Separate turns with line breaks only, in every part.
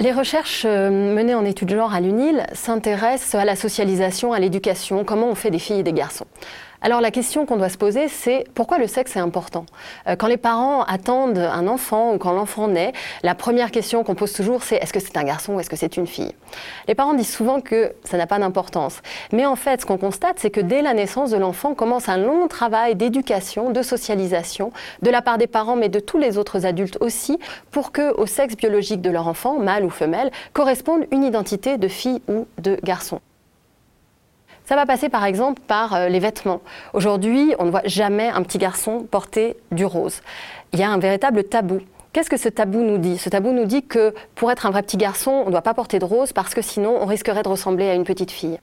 Les recherches euh, menées en études genre à l'UNIL s'intéressent à la socialisation, à l'éducation, comment on fait des filles et des garçons. Alors la question qu'on doit se poser, c'est pourquoi le sexe est important? Euh, Quand les parents attendent un enfant ou quand l'enfant naît, la première question qu'on pose toujours, c'est est-ce que c'est un garçon ou est-ce que c'est une fille? Les parents disent souvent que ça n'a pas d'importance. Mais en fait, ce qu'on constate, c'est que dès la naissance de l'enfant commence un long travail d'éducation, de socialisation, de la part des parents, mais de tous les autres adultes aussi, pour que au sexe biologique de leur enfant, mâle ou femelle, corresponde une identité de fille ou de garçon. Ça va passer par exemple par euh, les vêtements. Aujourd'hui, on ne voit jamais un petit garçon porter du rose. Il y a un véritable tabou. Qu'est-ce que ce tabou nous dit? Ce tabou nous dit que pour être un vrai petit garçon, on ne doit pas porter de rose parce que sinon on risquerait de ressembler à une petite fille.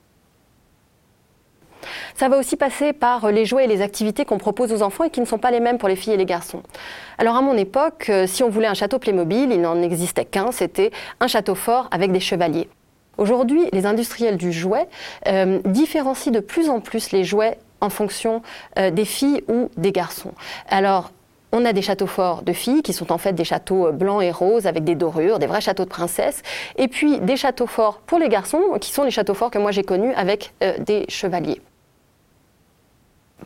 Ça va aussi passer par les jouets et les activités qu'on propose aux enfants et qui ne sont pas les mêmes pour les filles et les garçons. Alors à mon époque, euh, si on voulait un château Playmobil, il n'en existait qu'un, c'était un château fort avec des chevaliers. Aujourd'hui, les industriels du jouet euh, différencient de plus en plus les jouets en fonction euh, des filles ou des garçons. Alors, on a des châteaux forts de filles qui sont en fait des châteaux euh, blancs et roses avec des dorures, des vrais châteaux de princesses, et puis des châteaux forts pour les garçons qui sont les châteaux forts que moi j'ai connus avec des chevaliers.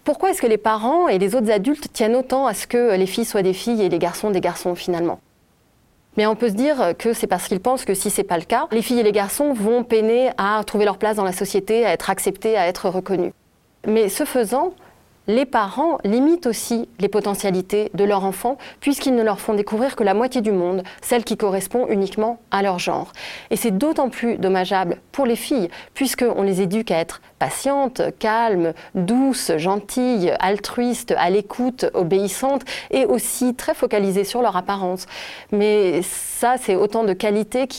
Pourquoi est-ce que les parents et les autres adultes tiennent autant à ce que les filles soient des filles et les garçons des garçons finalement? Mais on peut se dire que c'est parce qu'ils pensent que si ce n'est pas le cas, les filles et les garçons vont peiner à trouver leur place dans la société, à être acceptés, à être reconnus. Mais ce faisant, les parents limitent aussi les potentialités de leur enfant puisqu'ils ne leur font découvrir que la moitié du monde, celle qui correspond uniquement à leur genre. Et c'est d'autant plus dommageable pour les filles puisqu'on les éduque à être patientes, calmes, douces, gentilles, altruistes, à l'écoute, obéissantes et aussi très focalisées sur leur apparence. Mais ça, c'est autant de qualités qui